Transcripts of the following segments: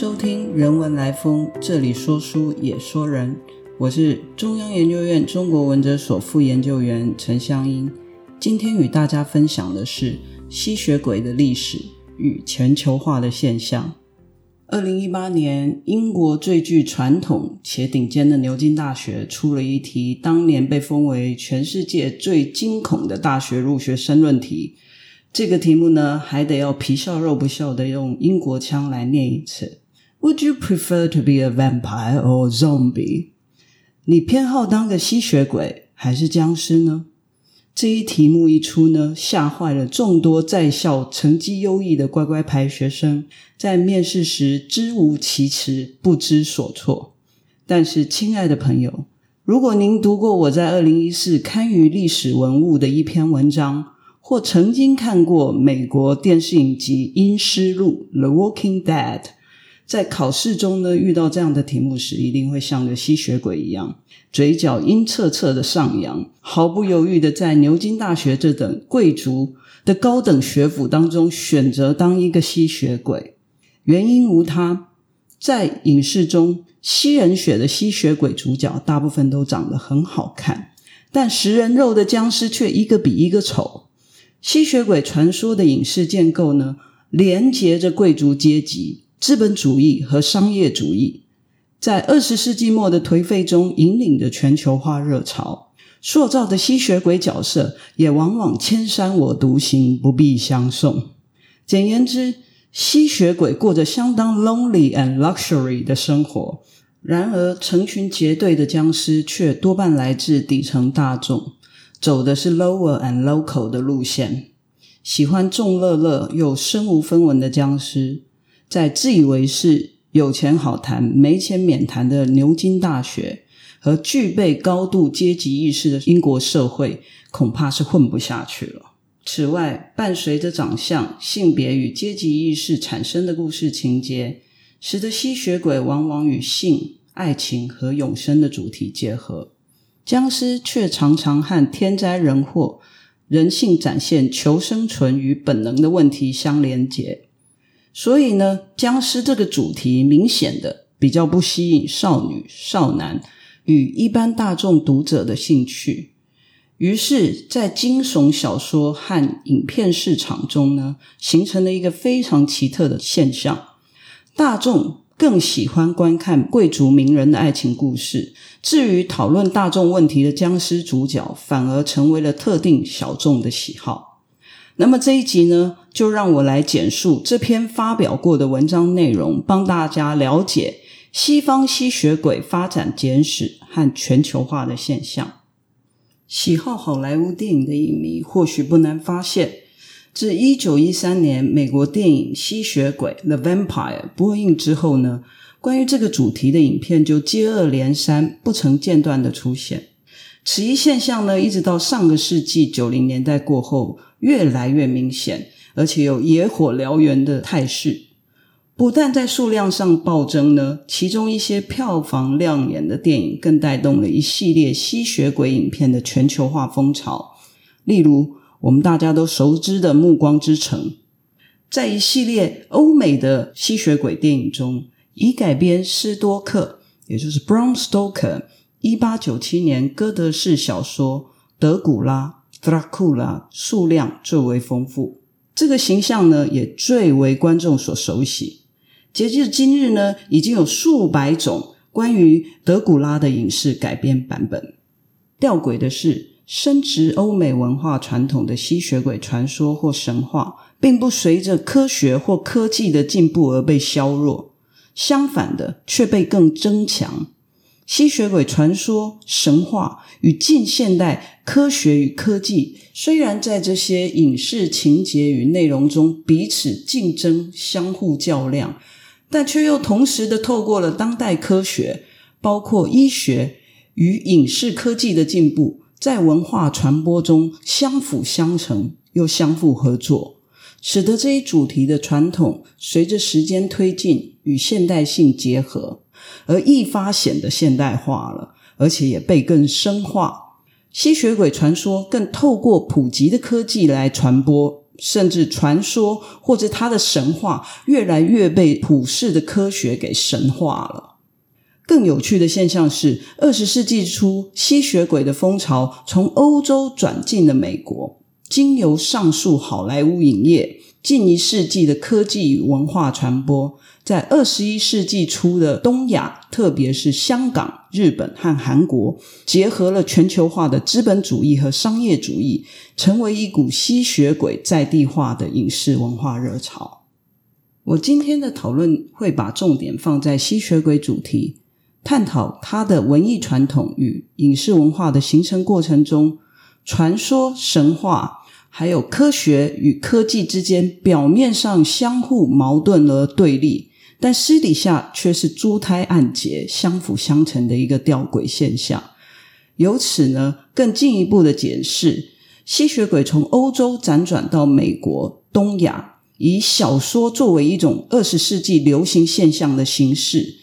收听《人文来风》，这里说书也说人。我是中央研究院中国文哲所副研究员陈香英。今天与大家分享的是吸血鬼的历史与全球化的现象。二零一八年，英国最具传统且顶尖的牛津大学出了一题，当年被封为全世界最惊恐的大学入学申论题。这个题目呢，还得要皮笑肉不笑的用英国腔来念一次。Would you prefer to be a vampire or zombie？你偏好当个吸血鬼还是僵尸呢？这一题目一出呢，吓坏了众多在校成绩优异的乖乖牌学生，在面试时知无其词，不知所措。但是，亲爱的朋友，如果您读过我在二零一四刊于历史文物的一篇文章，或曾经看过美国电视影集《阴尸路》（The Walking Dead）。在考试中呢，遇到这样的题目时，一定会像个吸血鬼一样，嘴角阴恻恻的上扬，毫不犹豫的在牛津大学这等贵族的高等学府当中选择当一个吸血鬼。原因无他，在影视中吸人血的吸血鬼主角大部分都长得很好看，但食人肉的僵尸却一个比一个丑。吸血鬼传说的影视建构呢，连接着贵族阶级。资本主义和商业主义在二十世纪末的颓废中引领着全球化热潮，塑造的吸血鬼角色也往往千山我独行，不必相送。简言之，吸血鬼过着相当 lonely and luxury 的生活。然而，成群结队的僵尸却多半来自底层大众，走的是 lower and local 的路线。喜欢众乐乐又身无分文的僵尸。在自以为是、有钱好谈、没钱免谈的牛津大学和具备高度阶级意识的英国社会，恐怕是混不下去了。此外，伴随着长相、性别与阶级意识产生的故事情节，使得吸血鬼往往与性、爱情和永生的主题结合，僵尸却常常和天灾人祸、人性展现求生存与本能的问题相连结。所以呢，僵尸这个主题明显的比较不吸引少女、少男与一般大众读者的兴趣，于是，在惊悚小说和影片市场中呢，形成了一个非常奇特的现象：大众更喜欢观看贵族名人的爱情故事，至于讨论大众问题的僵尸主角，反而成为了特定小众的喜好。那么这一集呢，就让我来简述这篇发表过的文章内容，帮大家了解西方吸血鬼发展简史和全球化的现象。喜好好莱坞电影的影迷或许不难发现，自一九一三年美国电影《吸血鬼》（The Vampire） 播映之后呢，关于这个主题的影片就接二连三、不曾间断的出现。此一现象呢，一直到上个世纪九零年代过后。越来越明显，而且有野火燎原的态势。不但在数量上暴增呢，其中一些票房亮眼的电影更带动了一系列吸血鬼影片的全球化风潮。例如，我们大家都熟知的《暮光之城》，在一系列欧美的吸血鬼电影中，以改编斯多克，也就是 Bram Stoker 一八九七年哥德式小说《德古拉》。d r a c u l a 数量最为丰富，这个形象呢也最为观众所熟悉。截至今日呢，已经有数百种关于德古拉的影视改编版本。吊诡的是，深植欧美文化传统的吸血鬼传说或神话，并不随着科学或科技的进步而被削弱，相反的，却被更增强。吸血鬼传说、神话与近现代科学与科技，虽然在这些影视情节与内容中彼此竞争、相互较量，但却又同时的透过了当代科学，包括医学与影视科技的进步，在文化传播中相辅相成，又相互合作，使得这一主题的传统随着时间推进与现代性结合。而愈发显得现代化了，而且也被更深化。吸血鬼传说更透过普及的科技来传播，甚至传说或者它的神话，越来越被普世的科学给神化了。更有趣的现象是，二十世纪初吸血鬼的风潮从欧洲转进了美国，经由上述好莱坞影业。近一世纪的科技与文化传播，在二十一世纪初的东亚，特别是香港、日本和韩国，结合了全球化的资本主义和商业主义，成为一股吸血鬼在地化的影视文化热潮。我今天的讨论会把重点放在吸血鬼主题，探讨它的文艺传统与影视文化的形成过程中，传说、神话。还有科学与科技之间，表面上相互矛盾而对立，但私底下却是珠胎暗结、相辅相成的一个吊诡现象。由此呢，更进一步的解释，吸血鬼从欧洲辗转到美国、东亚，以小说作为一种二十世纪流行现象的形式，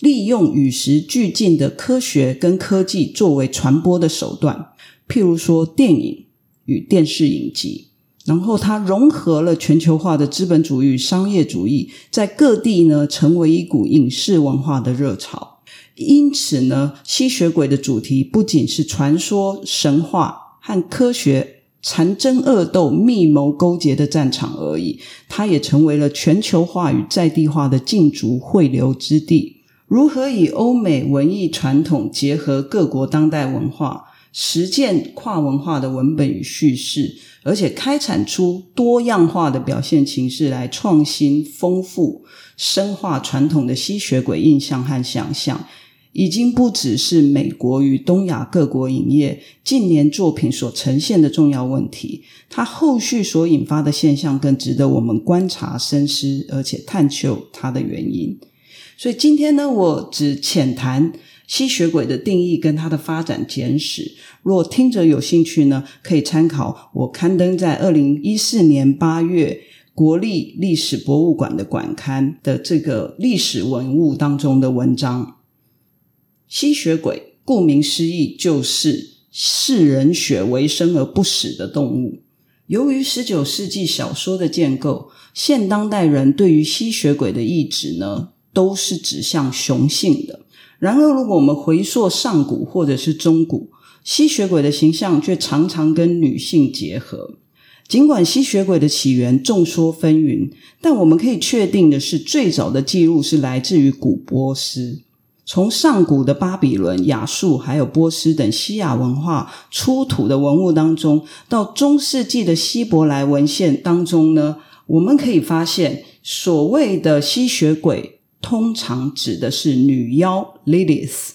利用与时俱进的科学跟科技作为传播的手段，譬如说电影。与电视影集，然后它融合了全球化的资本主义与商业主义，在各地呢成为一股影视文化的热潮。因此呢，吸血鬼的主题不仅是传说、神话和科学残争恶斗、密谋勾结的战场而已，它也成为了全球化与在地化的竞逐汇流之地。如何以欧美文艺传统结合各国当代文化？实践跨文化的文本与叙事，而且开展出多样化的表现形式来创新、丰富、深化传统的吸血鬼印象和想象，已经不只是美国与东亚各国影业近年作品所呈现的重要问题。它后续所引发的现象更值得我们观察、深思，而且探究它的原因。所以今天呢，我只浅谈。吸血鬼的定义跟它的发展简史，若听者有兴趣呢，可以参考我刊登在二零一四年八月国立历史博物馆的馆刊的这个历史文物当中的文章。吸血鬼顾名思义就是嗜人血为生而不死的动物。由于十九世纪小说的建构，现当代人对于吸血鬼的意志呢，都是指向雄性的。然而，如果我们回溯上古或者是中古，吸血鬼的形象却常常跟女性结合。尽管吸血鬼的起源众说纷纭，但我们可以确定的是，最早的记录是来自于古波斯。从上古的巴比伦、亚述还有波斯等西亚文化出土的文物当中，到中世纪的希伯来文献当中呢，我们可以发现所谓的吸血鬼。通常指的是女妖 Lilith。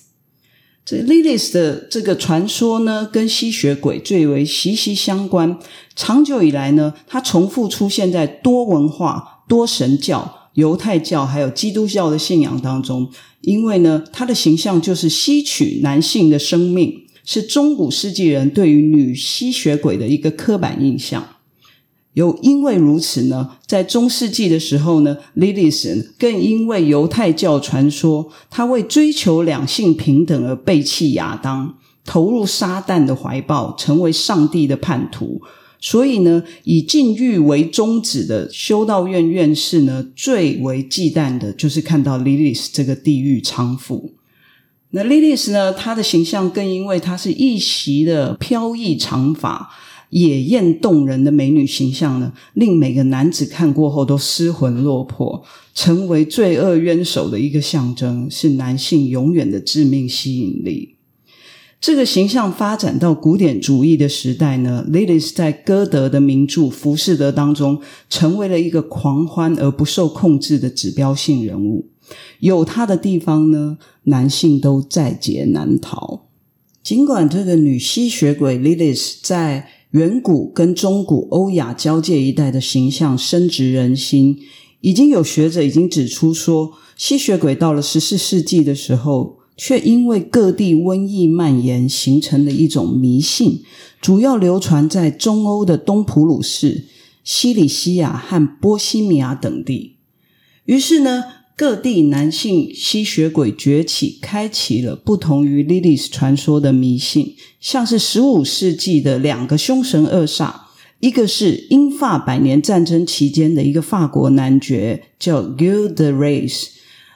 这 Lilith 的这个传说呢，跟吸血鬼最为息息相关。长久以来呢，它重复出现在多文化、多神教、犹太教还有基督教的信仰当中。因为呢，它的形象就是吸取男性的生命，是中古世纪人对于女吸血鬼的一个刻板印象。又因为如此呢，在中世纪的时候呢，Lilith 更因为犹太教传说，他为追求两性平等而背弃亚当，投入撒旦的怀抱，成为上帝的叛徒。所以呢，以禁欲为宗旨的修道院院士呢，最为忌惮的就是看到 Lilith 这个地狱娼妇。那 Lilith 呢，她的形象更因为她是一袭的飘逸长发。野艳动人的美女形象呢，令每个男子看过后都失魂落魄，成为罪恶冤首的一个象征，是男性永远的致命吸引力。这个形象发展到古典主义的时代呢，Lilith 在歌德的名著《浮士德》当中，成为了一个狂欢而不受控制的指标性人物。有他的地方呢，男性都在劫难逃。尽管这个女吸血鬼 Lilith 在远古跟中古欧亚交界一带的形象深植人心，已经有学者已经指出说，吸血鬼到了十四世纪的时候，却因为各地瘟疫蔓延，形成了一种迷信，主要流传在中欧的东普鲁士、西里西亚和波西米亚等地。于是呢。各地男性吸血鬼崛起，开启了不同于 Lilith 传说的迷信，像是十五世纪的两个凶神恶煞，一个是英法百年战争期间的一个法国男爵，叫 Guil de Rays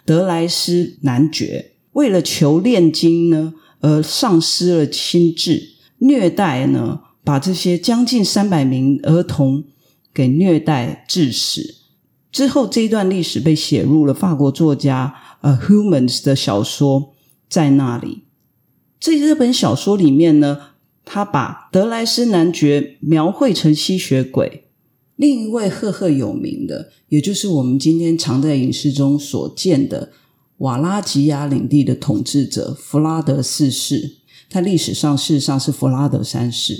德莱斯男爵，为了求炼金呢，而丧失了心智，虐待呢，把这些将近三百名儿童给虐待致死。之后，这一段历史被写入了法国作家呃 Humans 的小说，在那里，这这本小说里面呢。他把德莱斯男爵描绘成吸血鬼。另一位赫赫有名的，也就是我们今天常在影视中所见的瓦拉吉亚领地的统治者弗拉德四世。他历史上事实上是弗拉德三世。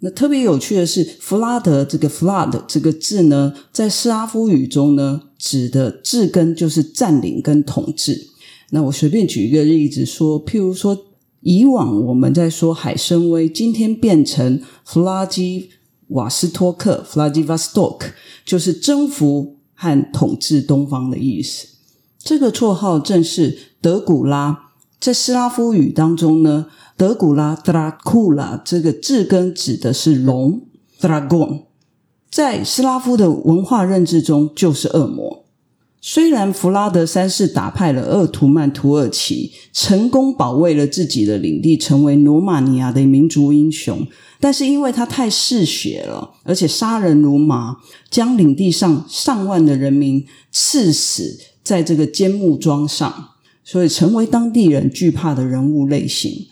那特别有趣的是，弗拉德这个 “flood” 这个字呢，在斯拉夫语中呢，指的字根就是占领跟统治。那我随便举一个例子说，譬如说。以往我们在说海参崴，今天变成弗拉基瓦斯托克 （Vladivostok），就是征服和统治东方的意思。这个绰号正是德古拉。在斯拉夫语当中呢，德古拉 （Dracula） 这个字根指的是龙 （Dragon）。在斯拉夫的文化认知中，就是恶魔。虽然弗拉德三世打败了鄂图曼土耳其，成功保卫了自己的领地，成为罗马尼亚的民族英雄，但是因为他太嗜血了，而且杀人如麻，将领地上上万的人民刺死在这个尖木桩上，所以成为当地人惧怕的人物类型。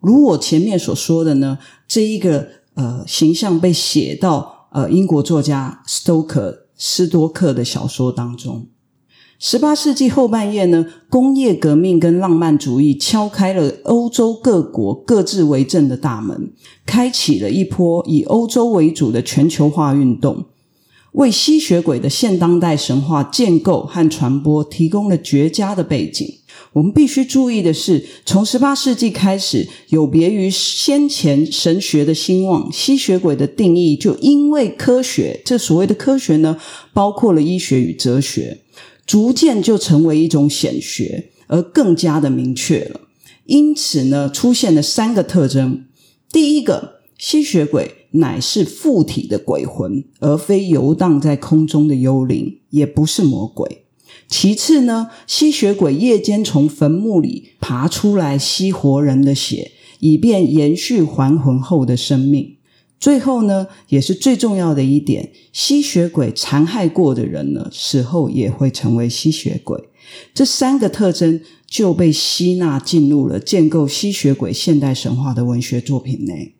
如我前面所说的呢，这一个呃形象被写到呃英国作家斯多克斯多克的小说当中。十八世纪后半叶呢，工业革命跟浪漫主义敲开了欧洲各国各自为政的大门，开启了一波以欧洲为主的全球化运动，为吸血鬼的现当代神话建构和传播提供了绝佳的背景。我们必须注意的是，从十八世纪开始，有别于先前神学的兴旺，吸血鬼的定义就因为科学，这所谓的科学呢，包括了医学与哲学。逐渐就成为一种显学，而更加的明确了。因此呢，出现了三个特征：第一个，吸血鬼乃是附体的鬼魂，而非游荡在空中的幽灵，也不是魔鬼；其次呢，吸血鬼夜间从坟墓里爬出来吸活人的血，以便延续还魂后的生命。最后呢，也是最重要的一点，吸血鬼残害过的人呢，死后也会成为吸血鬼。这三个特征就被吸纳进入了建构吸血鬼现代神话的文学作品内。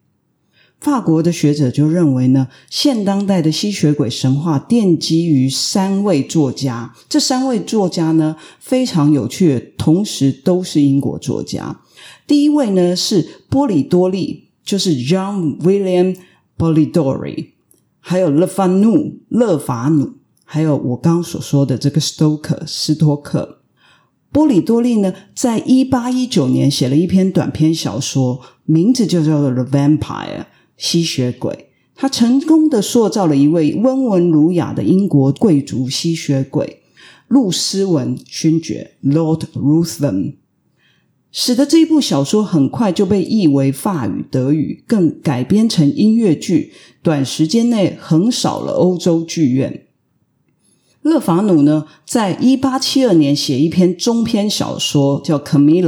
法国的学者就认为呢，现当代的吸血鬼神话奠基于三位作家。这三位作家呢，非常有趣，同时都是英国作家。第一位呢是波里多利，就是 John William。Polidori，还有勒法努、勒法努，还有我刚所说的这个 Stoker 斯托克。波里多利呢，在一八一九年写了一篇短篇小说，名字就叫做《The Vampire》吸血鬼。他成功的塑造了一位温文儒雅的英国贵族吸血鬼——路斯文勋爵 （Lord Ruthven）。使得这一部小说很快就被译为法语、德语，更改编成音乐剧，短时间内横扫了欧洲剧院。勒法努呢，在一八七二年写一篇中篇小说，叫《Camilla》，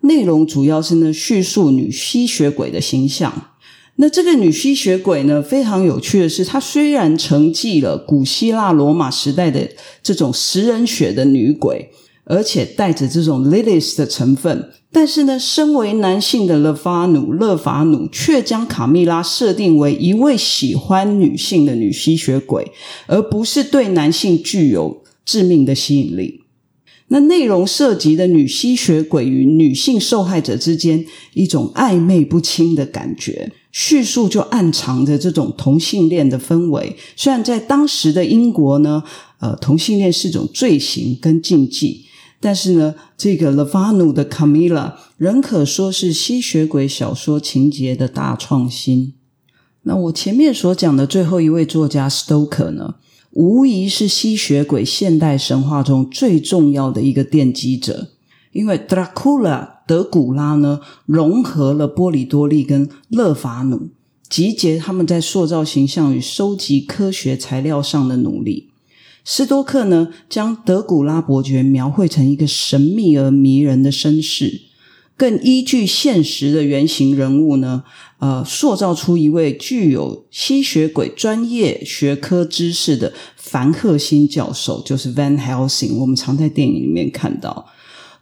内容主要是呢叙述女吸血鬼的形象。那这个女吸血鬼呢，非常有趣的是，她虽然承继了古希腊罗马时代的这种食人血的女鬼。而且带着这种 Lilith 的成分，但是呢，身为男性的勒法努勒法努却将卡蜜拉设定为一位喜欢女性的女吸血鬼，而不是对男性具有致命的吸引力。那内容涉及的女吸血鬼与女性受害者之间一种暧昧不清的感觉，叙述就暗藏着这种同性恋的氛围。虽然在当时的英国呢，呃，同性恋是种罪行跟禁忌。但是呢，这个勒法努的卡米拉仍可说是吸血鬼小说情节的大创新。那我前面所讲的最后一位作家 Stoker 呢，无疑是吸血鬼现代神话中最重要的一个奠基者，因为 Dracula 德古拉呢，融合了波里多利跟勒法努集结他们在塑造形象与收集科学材料上的努力。斯多克呢，将德古拉伯爵描绘成一个神秘而迷人的绅士，更依据现实的原型人物呢，呃，塑造出一位具有吸血鬼专业学科知识的凡赫辛教授，就是 Van Helsing。我们常在电影里面看到。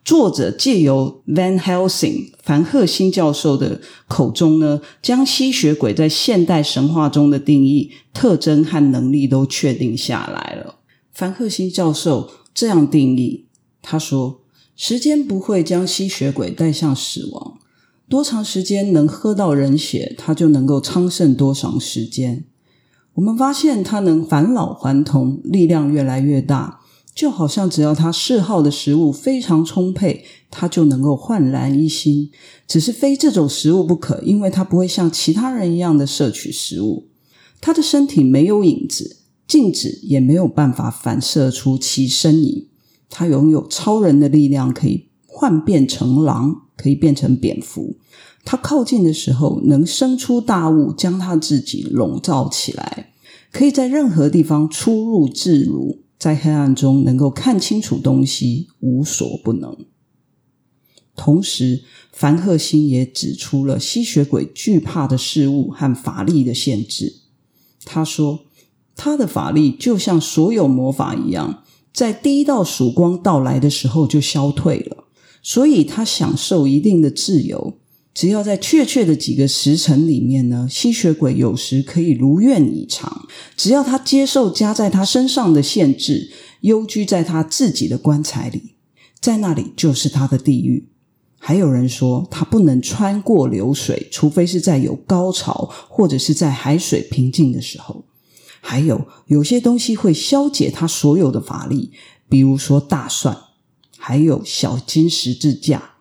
作者借由 Van Helsing 凡赫辛教授的口中呢，将吸血鬼在现代神话中的定义、特征和能力都确定下来了。凡赫辛教授这样定义：他说，时间不会将吸血鬼带向死亡，多长时间能喝到人血，他就能够昌盛多长时间。我们发现他能返老还童，力量越来越大。就好像只要他嗜好的食物非常充沛，他就能够焕然一新。只是非这种食物不可，因为他不会像其他人一样的摄取食物。他的身体没有影子，镜子也没有办法反射出其身影。他拥有超人的力量，可以幻变成狼，可以变成蝙蝠。他靠近的时候，能生出大雾，将他自己笼罩起来，可以在任何地方出入自如。在黑暗中能够看清楚东西，无所不能。同时，凡赫辛也指出了吸血鬼惧怕的事物和法力的限制。他说：“他的法力就像所有魔法一样，在第一道曙光到来的时候就消退了，所以他享受一定的自由。”只要在确切的几个时辰里面呢，吸血鬼有时可以如愿以偿。只要他接受加在他身上的限制，幽居在他自己的棺材里，在那里就是他的地狱。还有人说，他不能穿过流水，除非是在有高潮或者是在海水平静的时候。还有有些东西会消解他所有的法力，比如说大蒜，还有小金十字架。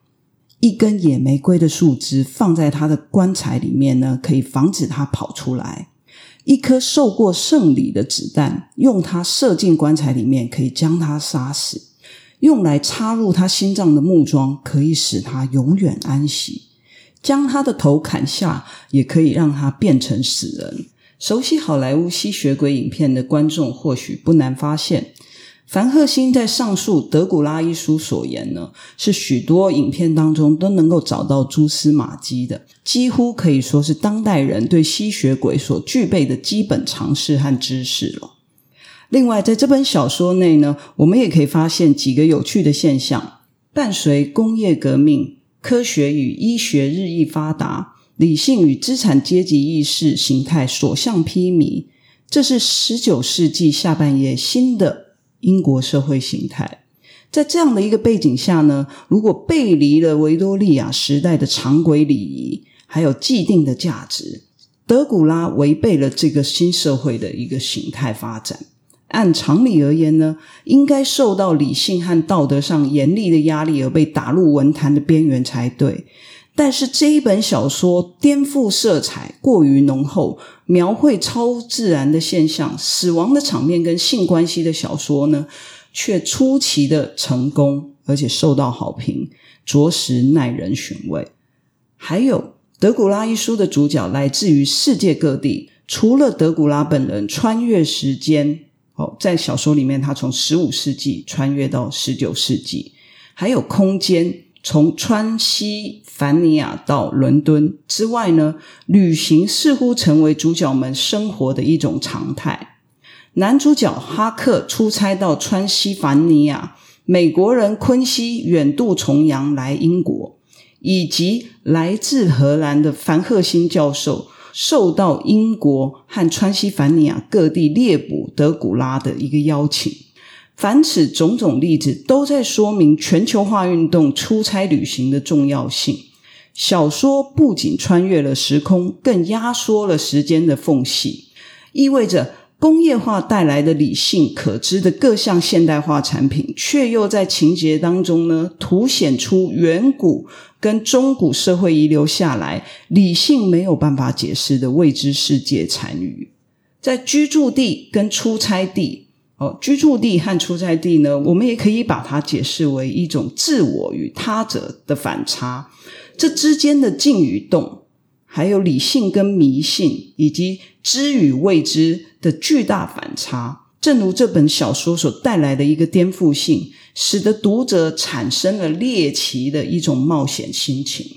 一根野玫瑰的树枝放在他的棺材里面呢，可以防止他跑出来；一颗受过圣礼的子弹，用它射进棺材里面，可以将他杀死；用来插入他心脏的木桩，可以使他永远安息；将他的头砍下，也可以让他变成死人。熟悉好莱坞吸血鬼影片的观众或许不难发现。凡赫辛在上述德古拉一书所言呢，是许多影片当中都能够找到蛛丝马迹的，几乎可以说是当代人对吸血鬼所具备的基本常识和知识了。另外，在这本小说内呢，我们也可以发现几个有趣的现象：伴随工业革命，科学与医学日益发达，理性与资产阶级意识形态所向披靡，这是十九世纪下半叶新的。英国社会形态，在这样的一个背景下呢，如果背离了维多利亚时代的常规礼仪，还有既定的价值，德古拉违背了这个新社会的一个形态发展。按常理而言呢，应该受到理性和道德上严厉的压力而被打入文坛的边缘才对。但是这一本小说颠覆色彩过于浓厚，描绘超自然的现象、死亡的场面跟性关系的小说呢，却出奇的成功，而且受到好评，着实耐人寻味。还有《德古拉》一书的主角来自于世界各地，除了德古拉本人穿越时间，哦，在小说里面他从十五世纪穿越到十九世纪，还有空间。从川西凡尼亚到伦敦之外呢，旅行似乎成为主角们生活的一种常态。男主角哈克出差到川西凡尼亚，美国人昆西远渡重洋来英国，以及来自荷兰的凡赫辛教授受到英国和川西凡尼亚各地猎捕德古拉的一个邀请。凡此种种例子，都在说明全球化运动出差旅行的重要性。小说不仅穿越了时空，更压缩了时间的缝隙，意味着工业化带来的理性可知的各项现代化产品，却又在情节当中呢，凸显出远古跟中古社会遗留下来理性没有办法解释的未知世界残余，在居住地跟出差地。哦，居住地和出差地呢，我们也可以把它解释为一种自我与他者的反差。这之间的静与动，还有理性跟迷信，以及知与未知的巨大反差。正如这本小说所带来的一个颠覆性，使得读者产生了猎奇的一种冒险心情。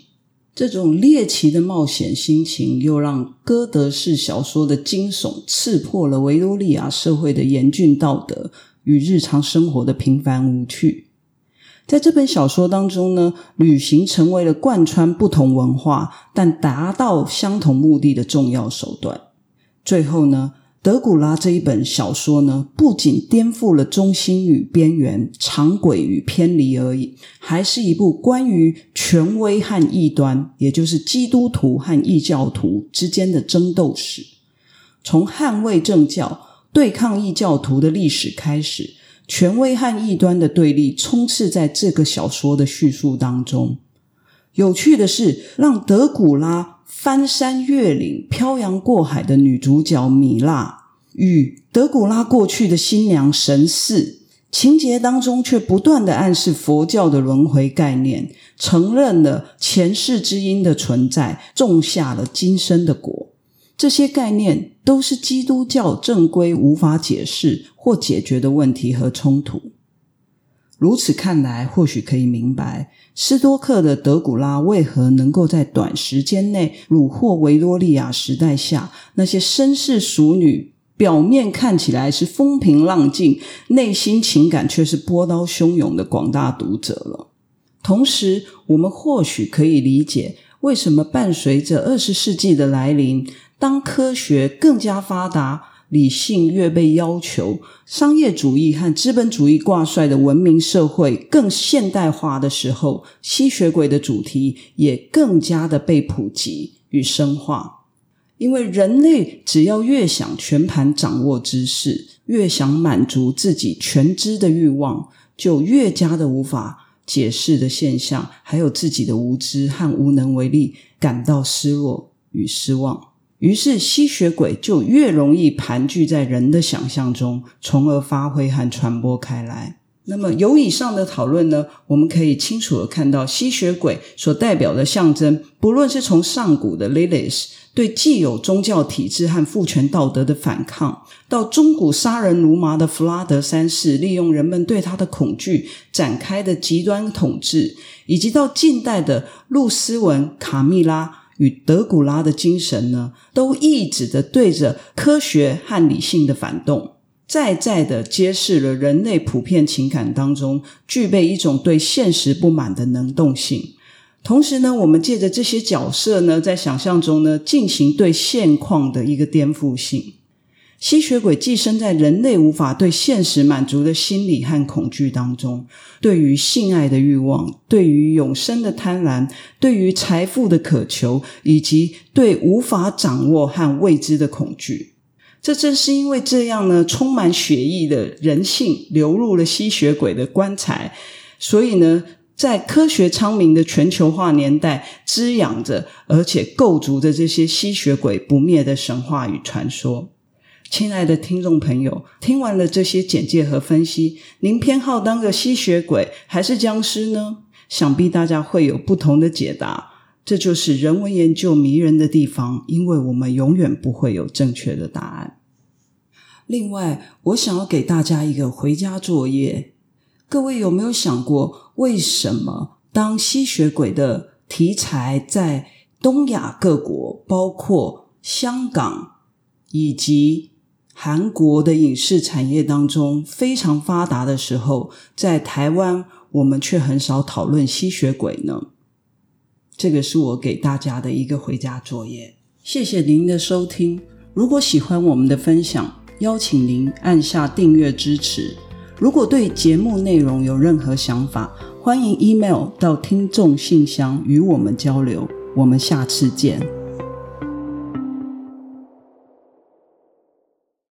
这种猎奇的冒险心情，又让歌德式小说的惊悚刺破了维多利亚社会的严峻道德与日常生活的平凡无趣。在这本小说当中呢，旅行成为了贯穿不同文化但达到相同目的的重要手段。最后呢？德古拉这一本小说呢，不仅颠覆了中心与边缘、常轨与偏离而已，还是一部关于权威和异端，也就是基督徒和异教徒之间的争斗史。从捍卫正教、对抗异教徒的历史开始，权威和异端的对立充斥在这个小说的叙述当中。有趣的是，让德古拉。翻山越岭、漂洋过海的女主角米拉，与德古拉过去的新娘神似，情节当中却不断的暗示佛教的轮回概念，承认了前世之因的存在，种下了今生的果。这些概念都是基督教正规无法解释或解决的问题和冲突。如此看来，或许可以明白。斯多克的德古拉为何能够在短时间内虏获维多利亚时代下那些绅士淑女，表面看起来是风平浪静，内心情感却是波涛汹涌的广大读者了？同时，我们或许可以理解为什么伴随着二十世纪的来临，当科学更加发达。理性越被要求，商业主义和资本主义挂帅的文明社会更现代化的时候，吸血鬼的主题也更加的被普及与深化。因为人类只要越想全盘掌握知识，越想满足自己全知的欲望，就越加的无法解释的现象，还有自己的无知和无能为力，感到失落与失望。于是，吸血鬼就越容易盘踞在人的想象中，从而发挥和传播开来。那么，由以上的讨论呢，我们可以清楚的看到，吸血鬼所代表的象征，不论是从上古的 Lilith 对既有宗教体制和父权道德的反抗，到中古杀人如麻的弗拉德三世利用人们对他的恐惧展开的极端统治，以及到近代的露丝文卡密拉。与德古拉的精神呢，都一直的对着科学和理性的反动，再再的揭示了人类普遍情感当中具备一种对现实不满的能动性。同时呢，我们借着这些角色呢，在想象中呢，进行对现况的一个颠覆性。吸血鬼寄生在人类无法对现实满足的心理和恐惧当中，对于性爱的欲望，对于永生的贪婪，对于财富的渴求，以及对无法掌握和未知的恐惧。这正是因为这样呢，充满血意的人性流入了吸血鬼的棺材，所以呢，在科学昌明的全球化年代，滋养着而且构筑着这些吸血鬼不灭的神话与传说。亲爱的听众朋友，听完了这些简介和分析，您偏好当个吸血鬼还是僵尸呢？想必大家会有不同的解答。这就是人文研究迷人的地方，因为我们永远不会有正确的答案。另外，我想要给大家一个回家作业：各位有没有想过，为什么当吸血鬼的题材在东亚各国，包括香港以及韩国的影视产业当中非常发达的时候，在台湾我们却很少讨论吸血鬼呢。这个是我给大家的一个回家作业。谢谢您的收听。如果喜欢我们的分享，邀请您按下订阅支持。如果对节目内容有任何想法，欢迎 email 到听众信箱与我们交流。我们下次见。